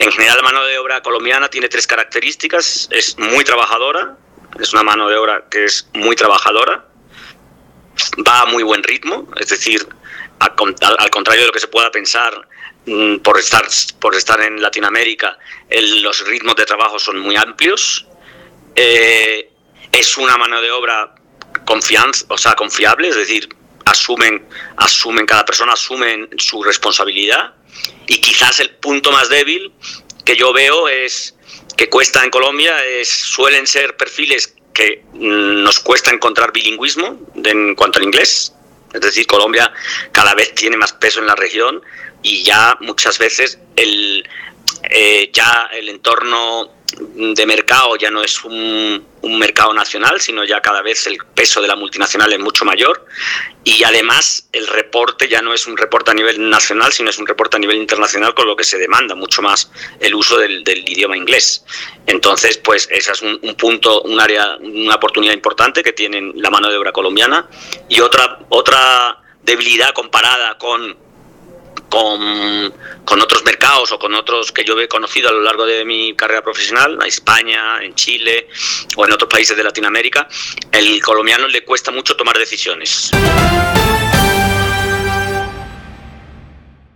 la mano de obra colombiana tiene tres características. Es muy trabajadora, es una mano de obra que es muy trabajadora, va a muy buen ritmo, es decir, al, contrario de lo que se pueda pensar mm, por estar, por estar en Latinoamérica, los ritmos de trabajo son muy amplios. Eh, es una mano de obra o sea, confiable, es decir, asumen, asumen, cada persona asume su responsabilidad. Y quizás el punto más débil que yo veo es que cuesta en Colombia es, suelen ser perfiles que mm, nos cuesta encontrar bilingüismo en cuanto al inglés. Es decir, Colombia cada vez tiene más peso en la región y ya muchas veces el, eh, ya el entorno de mercado ya no es un, mercado nacional, sino ya cada vez el peso de la multinacional es mucho mayor y además el reporte ya no es un reporte a nivel nacional, sino es un reporte a nivel internacional con lo que se demanda mucho más el uso del, idioma inglés. Entonces, pues ese es un, un, punto, un área, una oportunidad importante que tiene la mano de obra colombiana y otra, otra debilidad comparada con con, con, otros mercados o con otros que yo he conocido a lo largo de mi carrera profesional, en España, en Chile o en otros países de Latinoamérica, el colombiano le cuesta mucho tomar decisiones.